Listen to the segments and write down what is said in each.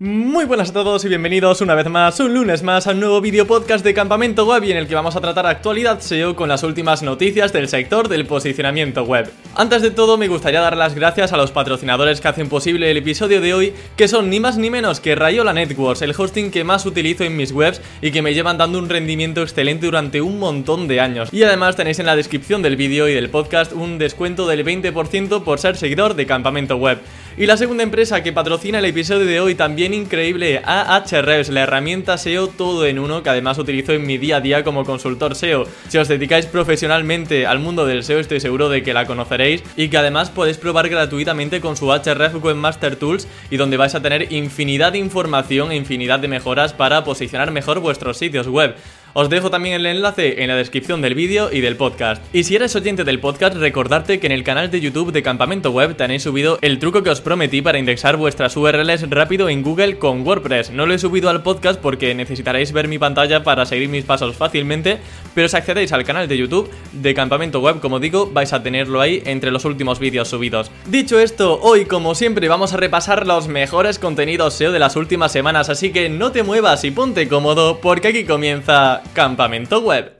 Muy buenas a todos y bienvenidos una vez más, un lunes más, a un nuevo vídeo podcast de Campamento Web y en el que vamos a tratar actualidad SEO con las últimas noticias del sector del posicionamiento web. Antes de todo me gustaría dar las gracias a los patrocinadores que hacen posible el episodio de hoy, que son ni más ni menos que Rayola Networks, el hosting que más utilizo en mis webs y que me llevan dando un rendimiento excelente durante un montón de años. Y además tenéis en la descripción del vídeo y del podcast un descuento del 20% por ser seguidor de Campamento Web. Y la segunda empresa que patrocina el episodio de hoy también increíble, Ahrefs, la herramienta SEO todo en uno que además utilizo en mi día a día como consultor SEO. Si os dedicáis profesionalmente al mundo del SEO estoy seguro de que la conoceréis y que además podéis probar gratuitamente con su Ahrefs Webmaster Tools y donde vais a tener infinidad de información e infinidad de mejoras para posicionar mejor vuestros sitios web. Os dejo también el enlace en la descripción del vídeo y del podcast. Y si eres oyente del podcast, recordarte que en el canal de YouTube de Campamento Web tenéis subido el truco que os prometí para indexar vuestras URLs rápido en Google con WordPress. No lo he subido al podcast porque necesitaréis ver mi pantalla para seguir mis pasos fácilmente, pero si accedéis al canal de YouTube de Campamento Web, como digo, vais a tenerlo ahí entre los últimos vídeos subidos. Dicho esto, hoy como siempre vamos a repasar los mejores contenidos SEO de las últimas semanas, así que no te muevas y ponte cómodo porque aquí comienza Campamento Web.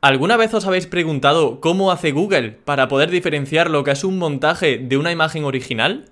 ¿Alguna vez os habéis preguntado cómo hace Google para poder diferenciar lo que es un montaje de una imagen original?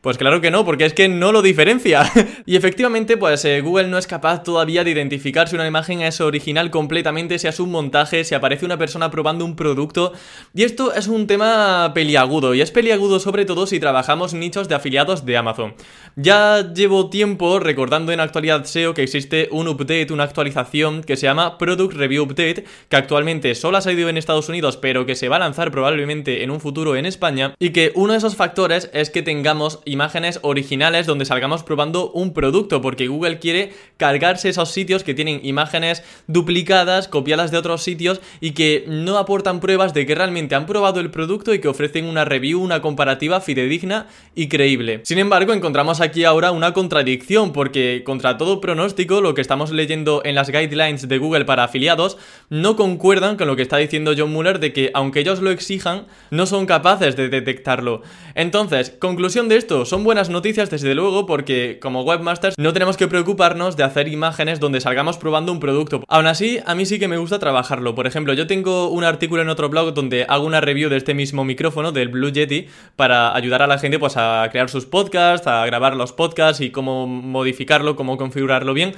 Pues claro que no, porque es que no lo diferencia. y efectivamente, pues eh, Google no es capaz todavía de identificar si una imagen es original completamente, si es un montaje, si aparece una persona probando un producto. Y esto es un tema peliagudo, y es peliagudo sobre todo si trabajamos nichos de afiliados de Amazon. Ya llevo tiempo recordando en actualidad SEO que existe un update, una actualización que se llama Product Review Update, que actualmente solo ha salido en Estados Unidos, pero que se va a lanzar probablemente en un futuro en España, y que uno de esos factores es que tengamos imágenes originales donde salgamos probando un producto, porque Google quiere cargarse esos sitios que tienen imágenes duplicadas, copiadas de otros sitios y que no aportan pruebas de que realmente han probado el producto y que ofrecen una review, una comparativa fidedigna y creíble. Sin embargo, encontramos aquí ahora una contradicción, porque contra todo pronóstico, lo que estamos leyendo en las guidelines de Google para afiliados no concuerdan con lo que está diciendo John Muller de que aunque ellos lo exijan, no son capaces de detectarlo. Entonces, conclusión de esto, son buenas noticias desde luego porque como webmasters no tenemos que preocuparnos de hacer imágenes donde salgamos probando un producto. Aún así, a mí sí que me gusta trabajarlo. Por ejemplo, yo tengo un artículo en otro blog donde hago una review de este mismo micrófono, del Blue Yeti, para ayudar a la gente pues a crear sus podcasts, a grabar los podcasts y cómo modificarlo, cómo configurarlo bien.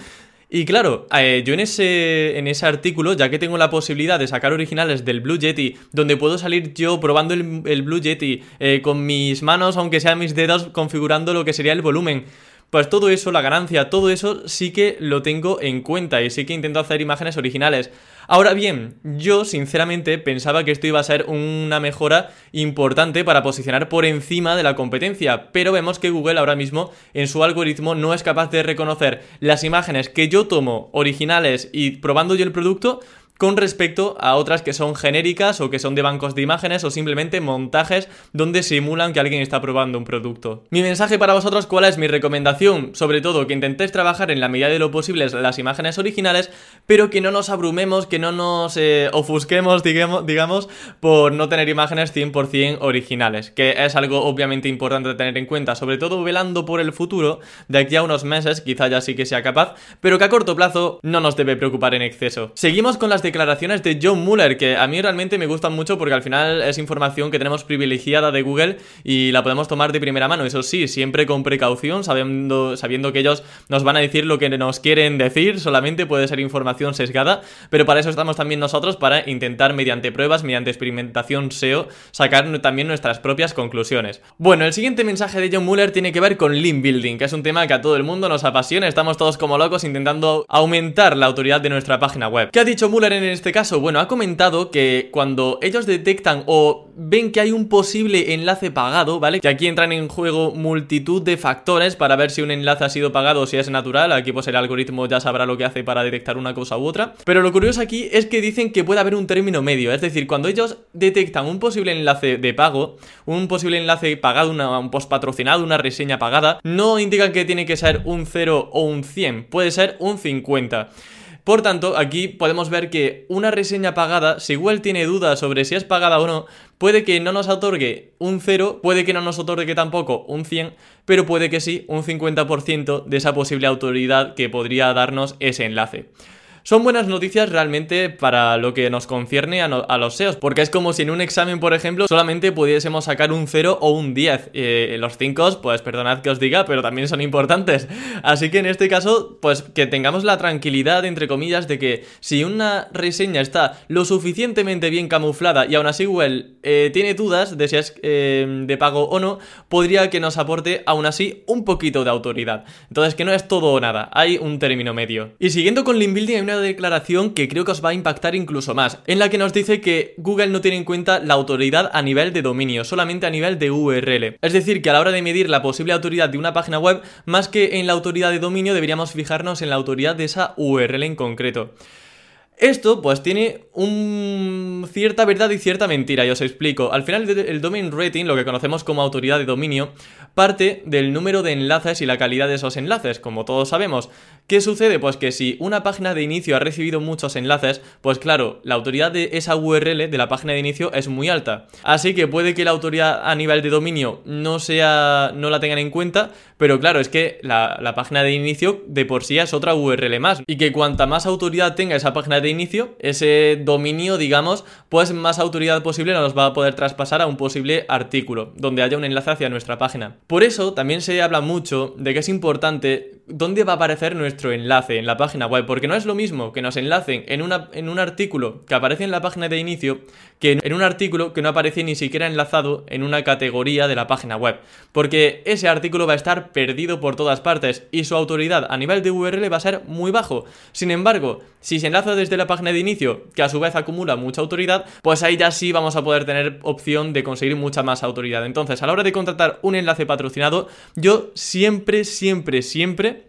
Y claro, eh, yo en ese, en ese artículo, ya que tengo la posibilidad de sacar originales del Blue Yeti, donde puedo salir yo probando el, Blue Yeti eh, con mis manos, aunque sean mis dedos, configurando lo que sería el volumen pues todo eso, la ganancia, todo eso sí que lo tengo en cuenta y sí que intento hacer imágenes originales. Ahora bien, yo sinceramente pensaba que esto iba a ser una mejora importante para posicionar por encima de la competencia, pero vemos que Google ahora mismo en su algoritmo no es capaz de reconocer las imágenes que yo tomo originales y probando yo el producto con respecto a otras que son genéricas o que son de bancos de imágenes o simplemente montajes donde simulan que alguien está probando un producto. Mi mensaje para vosotros, ¿cuál es mi recomendación? Sobre todo que intentéis trabajar en la medida de lo posible las imágenes originales, pero que no nos abrumemos, que no nos eh, ofusquemos, digamos, digamos, por no tener imágenes 100% originales, que es algo obviamente importante de tener en cuenta, sobre todo velando por el futuro, de aquí a unos meses, quizá ya sí que sea capaz, pero que a corto plazo no nos debe preocupar en exceso. Seguimos con las de declaraciones de John Muller, que a mí realmente me gustan mucho porque al final es información que tenemos privilegiada de Google y la podemos tomar de primera mano. Eso sí, siempre con precaución, sabiendo, sabiendo que ellos nos van a decir lo que nos quieren decir, solamente puede ser información sesgada, pero para eso estamos también nosotros, para intentar mediante pruebas, mediante experimentación SEO, sacar también nuestras propias conclusiones. Bueno, el siguiente mensaje de John Muller tiene que ver con link building, que es un tema que a todo el mundo nos apasiona, estamos todos como locos intentando aumentar la autoridad de nuestra página web. ¿Qué ha dicho Muller en este caso? Bueno, ha comentado que cuando ellos detectan o ven que hay un posible enlace pagado, ¿vale? Que aquí entran en juego multitud de factores para ver si un enlace ha sido pagado o si es natural. Aquí pues el algoritmo ya sabrá lo que hace para detectar una cosa u otra. Pero lo curioso aquí es que dicen que puede haber un término medio. Es decir, cuando ellos detectan un posible enlace de pago, un posible enlace pagado, un post patrocinado, una reseña pagada, no indican que tiene que ser un 0 o un 100. Puede ser un 50. Por tanto, aquí podemos ver que una reseña pagada, si Google tiene dudas sobre si es pagada o no, puede que no nos otorgue un 0, puede que no nos otorgue tampoco un 100, pero puede que sí un 50% de esa posible autoridad que podría darnos ese enlace son buenas noticias realmente para lo que nos concierne a, los SEOs, porque es como si en un examen, por ejemplo, solamente pudiésemos sacar un 0 o un 10. Eh, los 5, pues perdonad que os diga, pero también son importantes. Así que en este caso, pues que tengamos la tranquilidad, entre comillas, de que si una reseña está lo suficientemente bien camuflada y aún así Google eh, tiene dudas de si es eh, de pago o no, podría que nos aporte aún así un poquito de autoridad. Entonces que no es todo o nada, hay un término medio. Y siguiendo con link building hay una declaración que creo que os va a impactar incluso más, en la que nos dice que Google no tiene en cuenta la autoridad a nivel de dominio, solamente a nivel de URL. Es decir, que a la hora de medir la posible autoridad de una página web, más que en la autoridad de dominio, deberíamos fijarnos en la autoridad de esa URL en concreto. Esto pues tiene un cierta verdad y cierta mentira, y os explico. Al final el domain rating, lo que conocemos como autoridad de dominio, parte del número de enlaces y la calidad de esos enlaces, como todos sabemos. ¿Qué sucede? Pues que si una página de inicio ha recibido muchos enlaces, pues claro, la autoridad de esa URL de la página de inicio es muy alta. Así que puede que la autoridad a nivel de dominio no sea. no la tengan en cuenta, pero claro, es que la, la página de inicio de por sí es otra URL más. Y que cuanta más autoridad tenga esa página de inicio, ese dominio, digamos, pues más autoridad posible nos va a poder traspasar a un posible artículo, donde haya un enlace hacia nuestra página. Por eso también se habla mucho de que es importante dónde va a aparecer nuestro enlace en la página web, porque no es lo mismo que nos enlacen en, una, en un artículo que aparece en la página de inicio que en un artículo que no aparece ni siquiera enlazado en una categoría de la página web, porque ese artículo va a estar perdido por todas partes y su autoridad a nivel de URL va a ser muy bajo. Sin embargo, si se enlaza desde la página de inicio, que a su vez acumula mucha autoridad, pues ahí ya sí vamos a poder tener opción de conseguir mucha más autoridad. Entonces, a la hora de contratar un enlace patrocinado, yo siempre, siempre, siempre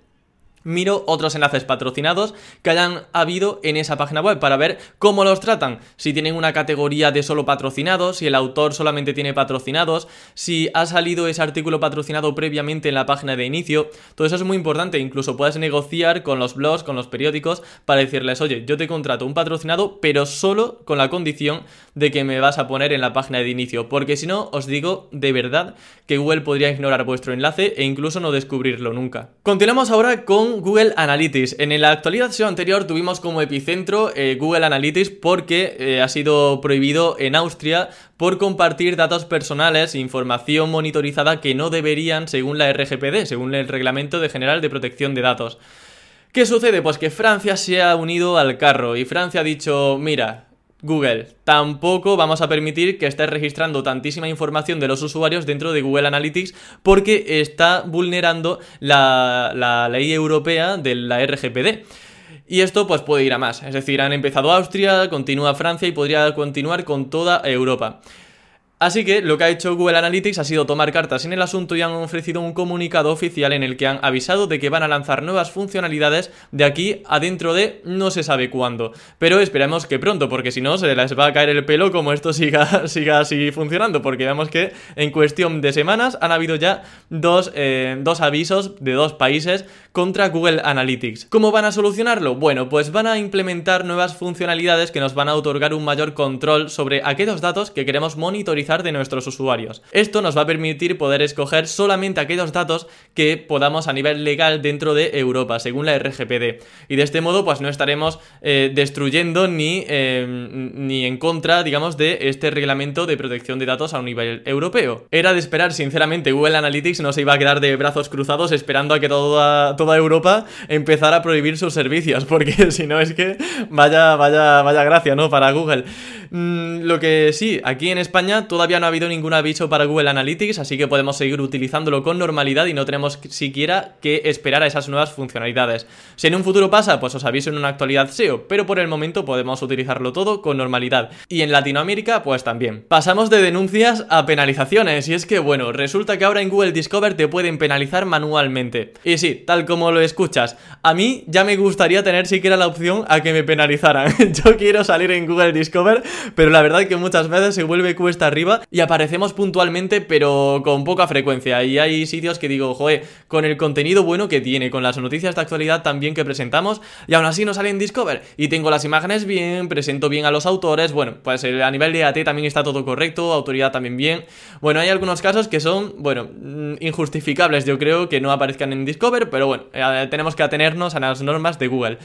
miro otros enlaces patrocinados que hayan habido en esa página web para ver cómo los tratan, si tienen una categoría de solo patrocinados, si el autor solamente tiene patrocinados, si ha salido ese artículo patrocinado previamente en la página de inicio, todo eso es muy importante, incluso puedes negociar con los blogs, con los periódicos, para decirles, oye, yo te contrato un patrocinado, pero solo con la condición de que me vas a poner en la página de inicio, porque si no, os digo de verdad que Google podría ignorar vuestro enlace e incluso no descubrirlo nunca. Continuamos ahora con Google Analytics. En la actualización anterior tuvimos como epicentro eh, Google Analytics porque eh, ha sido prohibido en Austria por compartir datos personales e información monitorizada que no deberían según la RGPD, según el Reglamento de General de Protección de Datos. ¿Qué sucede? Pues que Francia se ha unido al carro y Francia ha dicho, mira, Google, tampoco vamos a permitir que estés registrando tantísima información de los usuarios dentro de Google Analytics porque está vulnerando la, ley europea de la RGPD. Y esto pues puede ir a más, es decir, han empezado Austria, continúa Francia y podría continuar con toda Europa. Así que lo que ha hecho Google Analytics ha sido tomar cartas en el asunto y han ofrecido un comunicado oficial en el que han avisado de que van a lanzar nuevas funcionalidades de aquí a dentro de no se sabe cuándo. Pero esperemos que pronto, porque si no se les va a caer el pelo como esto siga, siga así funcionando, porque vemos que en cuestión de semanas han habido ya dos, eh, dos avisos de dos países contra Google Analytics. ¿Cómo van a solucionarlo? Bueno, pues van a implementar nuevas funcionalidades que nos van a otorgar un mayor control sobre aquellos datos que queremos monitorizar de nuestros usuarios. Esto nos va a permitir poder escoger solamente aquellos datos que podamos a nivel legal dentro de Europa, según la RGPD. Y de este modo, pues no estaremos eh, destruyendo ni, eh, ni en contra, digamos, de este reglamento de protección de datos a un nivel europeo. Era de esperar, sinceramente, Google Analytics no se iba a quedar de brazos cruzados esperando a que toda, toda Europa empezara a prohibir sus servicios, porque si no es que vaya, vaya, vaya gracia, ¿no? Para Google. Mm, lo que sí, aquí en España todavía no ha habido ningún aviso para Google Analytics, así que podemos seguir utilizándolo con normalidad y no tenemos siquiera que esperar a esas nuevas funcionalidades. Si en un futuro pasa, pues os aviso en una actualidad SEO, pero por el momento podemos utilizarlo todo con normalidad. Y en Latinoamérica, pues también. Pasamos de denuncias a penalizaciones, y es que bueno, resulta que ahora en Google Discover te pueden penalizar manualmente. Y sí, tal como lo escuchas, a mí ya me gustaría tener siquiera la opción a que me penalizaran. Yo quiero salir en Google Discover pero la verdad que muchas veces se vuelve cuesta arriba y aparecemos puntualmente, pero con poca frecuencia. Y hay sitios que digo, joder, con el contenido bueno que tiene, con las noticias de actualidad también que presentamos, y aún así no sale en Discover. Y tengo las imágenes bien, presento bien a los autores, bueno, pues a nivel de AT también está todo correcto, autoridad también bien. Bueno, hay algunos casos que son, bueno, mm, injustificables, yo creo, que no aparezcan en Discover, pero bueno, eh, tenemos que atenernos a las normas de Google.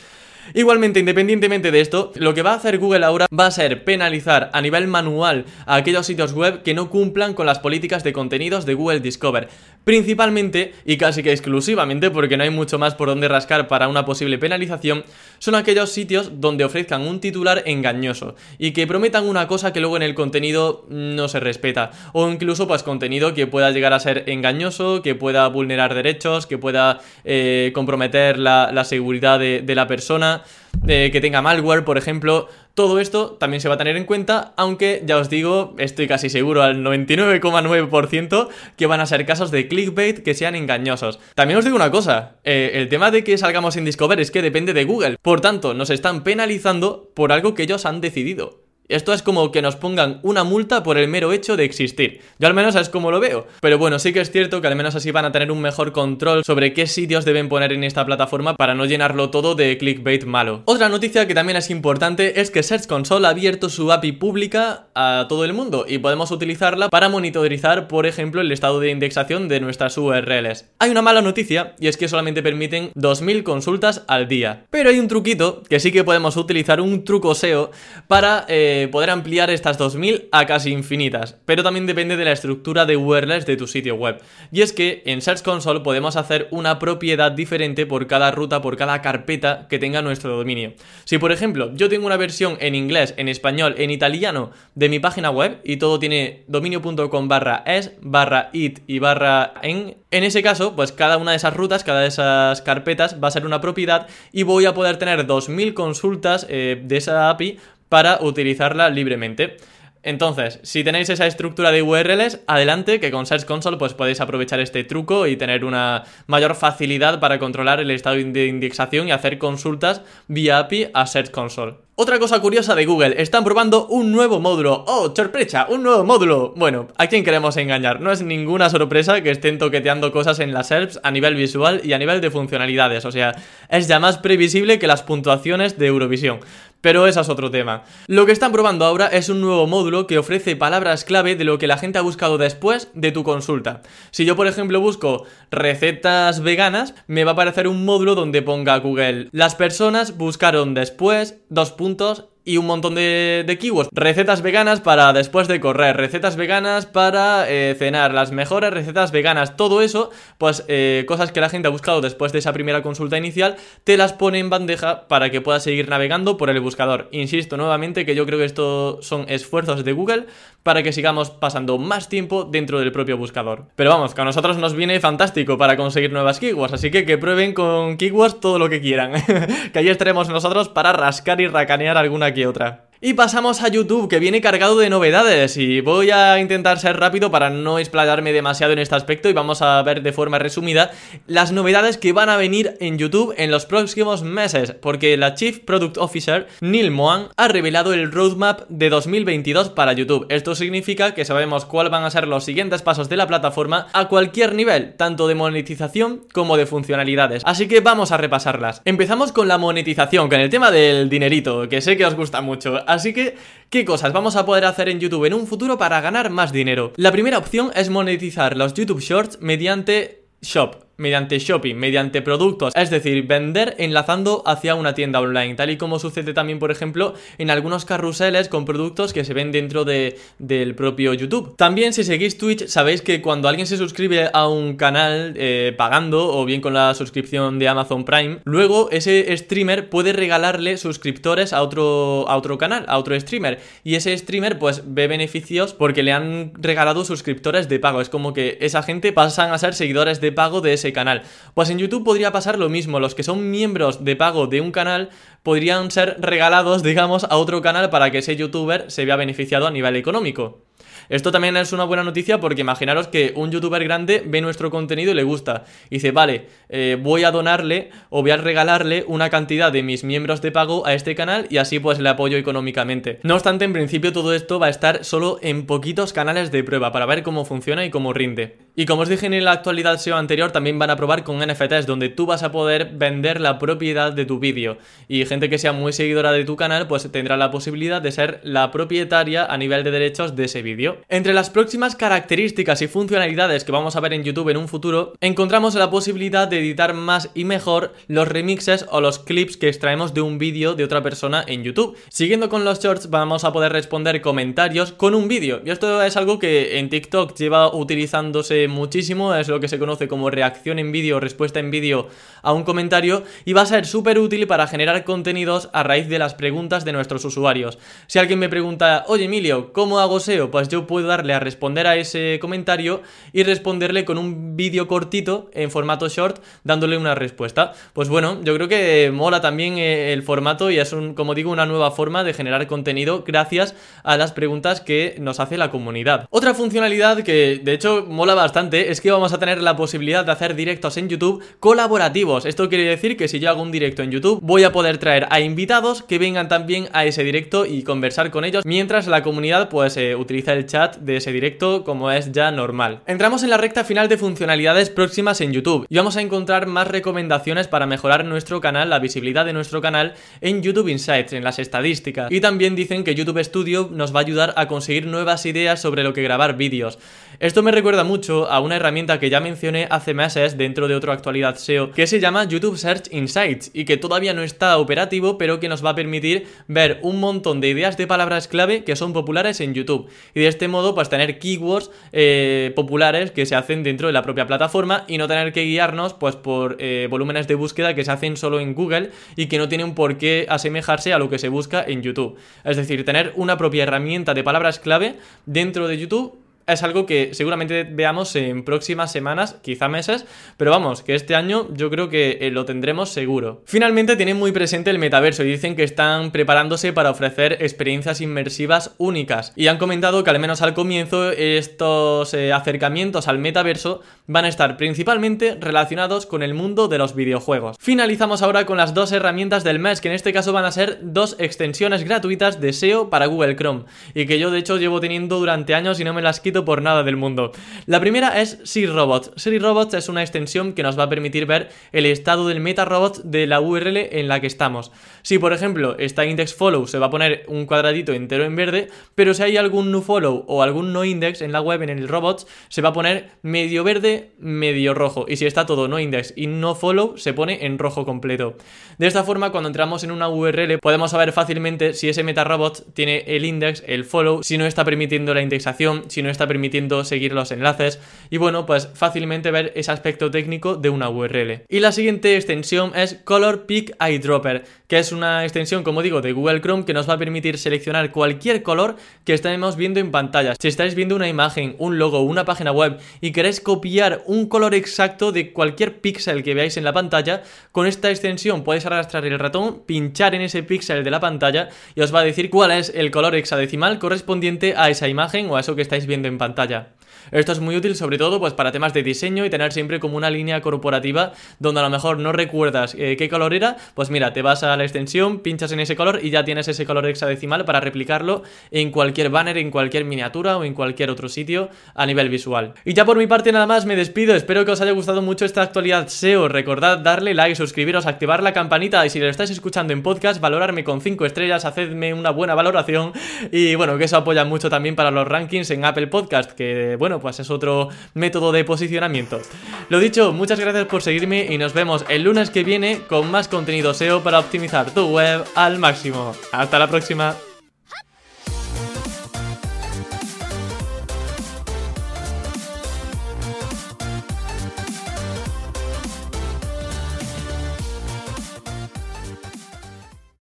Igualmente, independientemente de esto, lo que va a hacer Google ahora va a ser penalizar a nivel manual a aquellos sitios web que no cumplan con las políticas de contenidos de Google Discover. Principalmente, y casi que exclusivamente, porque no hay mucho más por donde rascar para una posible penalización, son aquellos sitios donde ofrezcan un titular engañoso y que prometan una cosa que luego en el contenido no se respeta. O incluso pues contenido que pueda llegar a ser engañoso, que pueda vulnerar derechos, que pueda eh, comprometer la, seguridad de la persona que tenga malware, por ejemplo. Todo esto también se va a tener en cuenta, aunque ya os digo, estoy casi seguro al 99,9% que van a ser casos de clickbait que sean engañosos. También os digo una cosa, eh, el tema de que salgamos en Discover es que depende de Google, por tanto, nos están penalizando por algo que ellos han decidido. Esto es como que nos pongan una multa por el mero hecho de existir. Yo al menos es como lo veo. Pero bueno, sí que es cierto que al menos así van a tener un mejor control sobre qué sitios deben poner en esta plataforma para no llenarlo todo de clickbait malo. Otra noticia que también es importante es que Search Console ha abierto su API pública a todo el mundo y podemos utilizarla para monitorizar, por ejemplo, el estado de indexación de nuestras URLs. Hay una mala noticia y es que solamente permiten 2000 consultas al día. Pero hay un truquito que sí que podemos utilizar, un truco SEO para... Eh, poder ampliar estas 2000 a casi infinitas, pero también depende de la estructura de URLs de tu sitio web. Y es que en Search Console podemos hacer una propiedad diferente por cada ruta, por cada carpeta que tenga nuestro dominio. Si por ejemplo yo tengo una versión en inglés, en español, en italiano de mi página web y todo tiene dominio.com barra es, barra it y barra en, en ese caso, pues cada una de esas rutas, cada de esas carpetas va a ser una propiedad y voy a poder tener 2000 consultas eh, de esa API para utilizarla libremente. Entonces, si tenéis esa estructura de URLs, adelante, que con Search Console pues podéis aprovechar este truco y tener una mayor facilidad para controlar el estado de indexación y hacer consultas vía API a Search Console. Otra cosa curiosa de Google, están probando un nuevo módulo. ¡Oh, sorpresa! ¡Un nuevo módulo! Bueno, ¿a quién queremos engañar? No es ninguna sorpresa que estén toqueteando cosas en las SERPs a nivel visual y a nivel de funcionalidades. O sea, es ya más previsible que las puntuaciones de Eurovisión. Pero eso es otro tema. Lo que están probando ahora es un nuevo módulo que ofrece palabras clave de lo que la gente ha buscado después de tu consulta. Si yo, por ejemplo, busco recetas veganas, me va a aparecer un módulo donde ponga Google. Las personas buscaron después dos puntos y un montón de, de, keywords. Recetas veganas para después de correr, recetas veganas para eh, cenar, las mejores recetas veganas, todo eso, pues eh, cosas que la gente ha buscado después de esa primera consulta inicial, te las pone en bandeja para que puedas seguir navegando por el buscador. Insisto nuevamente que yo creo que esto son esfuerzos de Google para que sigamos pasando más tiempo dentro del propio buscador. Pero vamos, que a nosotros nos viene fantástico para conseguir nuevas keywords, así que que prueben con keywords todo lo que quieran. que ahí estaremos nosotros para rascar y racanear alguna otra. Y pasamos a YouTube, que viene cargado de novedades y voy a intentar ser rápido para no explayarme demasiado en este aspecto y vamos a ver de forma resumida las novedades que van a venir en YouTube en los próximos meses, porque la Chief Product Officer, Neil Moan, ha revelado el roadmap de 2022 para YouTube. Esto significa que sabemos cuáles van a ser los siguientes pasos de la plataforma a cualquier nivel, tanto de monetización como de funcionalidades. Así que vamos a repasarlas. Empezamos con la monetización, con el tema del dinerito, que sé que os gusta mucho. Así que, ¿qué cosas vamos a poder hacer en YouTube en un futuro para ganar más dinero? La primera opción es monetizar los YouTube Shorts mediante Shop mediante shopping, mediante productos, es decir, vender enlazando hacia una tienda online, tal y como sucede también, por ejemplo, en algunos carruseles con productos que se ven dentro de, del propio YouTube. También si seguís Twitch, sabéis que cuando alguien se suscribe a un canal eh, pagando o bien con la suscripción de Amazon Prime, luego ese streamer puede regalarle suscriptores a otro, a otro canal, a otro streamer, y ese streamer pues ve beneficios porque le han regalado suscriptores de pago. Es como que esa gente pasan a ser seguidores de pago de ese canal. Pues en YouTube podría pasar lo mismo, los que son miembros de pago de un canal podrían ser regalados, digamos, a otro canal para que ese youtuber se vea beneficiado a nivel económico. Esto también es una buena noticia porque imaginaros que un youtuber grande ve nuestro contenido y le gusta. Dice, vale, eh, voy a donarle o voy a regalarle una cantidad de mis miembros de pago a este canal y así pues le apoyo económicamente. No obstante, en principio todo esto va a estar solo en poquitos canales de prueba para ver cómo funciona y cómo rinde. Y como os dije en la actualidad SEO anterior, también van a probar con NFTs, donde tú vas a poder vender la propiedad de tu vídeo. Y gente que sea muy seguidora de tu canal, pues tendrá la posibilidad de ser la propietaria a nivel de derechos de ese vídeo. Entre las próximas características y funcionalidades que vamos a ver en YouTube en un futuro, encontramos la posibilidad de editar más y mejor los remixes o los clips que extraemos de un vídeo de otra persona en YouTube. Siguiendo con los shorts, vamos a poder responder comentarios con un vídeo. Y esto es algo que en TikTok lleva utilizándose muchísimo, es lo que se conoce como reacción en vídeo, respuesta en vídeo a un comentario y va a ser súper útil para generar contenidos a raíz de las preguntas de nuestros usuarios. Si alguien me pregunta, oye Emilio, ¿cómo hago SEO? Pues yo puedo darle a responder a ese comentario y responderle con un vídeo cortito en formato short dándole una respuesta. Pues bueno, yo creo que mola también eh, el formato y es un, como digo, una nueva forma de generar contenido gracias a las preguntas que nos hace la comunidad. Otra funcionalidad que de hecho mola bastante es que vamos a tener la posibilidad de hacer directos en YouTube colaborativos. Esto quiere decir que si yo hago un directo en YouTube, voy a poder traer a invitados que vengan también a ese directo y conversar con ellos, mientras la comunidad pues eh, utiliza el chat de ese directo como es ya normal. Entramos en la recta final de funcionalidades próximas en YouTube y vamos a encontrar más recomendaciones para mejorar nuestro canal, la visibilidad de nuestro canal en YouTube Insights, en las estadísticas. Y también dicen que YouTube Studio nos va a ayudar a conseguir nuevas ideas sobre lo que grabar vídeos. Esto me recuerda mucho a una herramienta que ya mencioné hace meses dentro de otra actualidad SEO que se llama YouTube Search Insights y que todavía no está operativo pero que nos va a permitir ver un montón de ideas de palabras clave que son populares en YouTube y de este modo pues tener keywords eh, populares que se hacen dentro de la propia plataforma y no tener que guiarnos pues por eh, volúmenes de búsqueda que se hacen solo en Google y que no tienen por qué asemejarse a lo que se busca en YouTube. Es decir, tener una propia herramienta de palabras clave dentro de YouTube es algo que seguramente veamos en próximas semanas, quizá meses, pero vamos, que este año yo creo que eh, lo tendremos seguro. Finalmente tienen muy presente el metaverso y dicen que están preparándose para ofrecer experiencias inmersivas únicas y han comentado que al menos al comienzo estos eh, acercamientos al metaverso van a estar principalmente relacionados con el mundo de los videojuegos. Finalizamos ahora con las dos herramientas del mes, que en este caso van a ser dos extensiones gratuitas de SEO para Google Chrome y que yo de hecho llevo teniendo durante años y no me las quito por nada del mundo. La primera es Siri Robots. Siri Robots es una extensión que nos va a permitir ver el estado del meta robot de la URL en la que estamos. Si por ejemplo está index follow se va a poner un cuadradito entero en verde, pero si hay algún no follow o algún no index en la web en el robots se va a poner medio verde, medio rojo. Y si está todo no index y no follow se pone en rojo completo. De esta forma cuando entramos en una URL podemos saber fácilmente si ese meta robot tiene el index, el follow, si no está permitiendo la indexación, si no está permitiendo seguir los enlaces y bueno, pues fácilmente ver ese aspecto técnico de una URL. Y la siguiente extensión es Color Pick Eyedropper, que es una extensión, como digo, de Google Chrome que nos va a permitir seleccionar cualquier color que estemos viendo en pantalla. Si estáis viendo una imagen, un logo, una página web y queréis copiar un color exacto de cualquier píxel que veáis en la pantalla, con esta extensión podéis arrastrar el ratón, pinchar en ese píxel de la pantalla y os va a decir cuál es el color hexadecimal correspondiente a esa imagen o a eso que estáis viendo en pantalla. Esto es muy útil sobre todo pues para temas de diseño y tener siempre como una línea corporativa donde a lo mejor no recuerdas eh, qué color era, pues mira, te vas a la extensión, pinchas en ese color y ya tienes ese color hexadecimal para replicarlo en cualquier banner, en cualquier miniatura o en cualquier otro sitio a nivel visual. Y ya por mi parte nada más me despido, espero que os haya gustado mucho esta actualidad SEO, recordad darle like, suscribiros, activar la campanita y si lo estáis escuchando en podcast, valorarme con 5 estrellas, hacedme una buena valoración y bueno, que eso apoya mucho también para los rankings en Apple Podcast, que bueno, pues es otro método de posicionamiento. Lo dicho, muchas gracias por seguirme y nos vemos el lunes que viene con más contenido SEO para optimizar tu web al máximo. Hasta la próxima.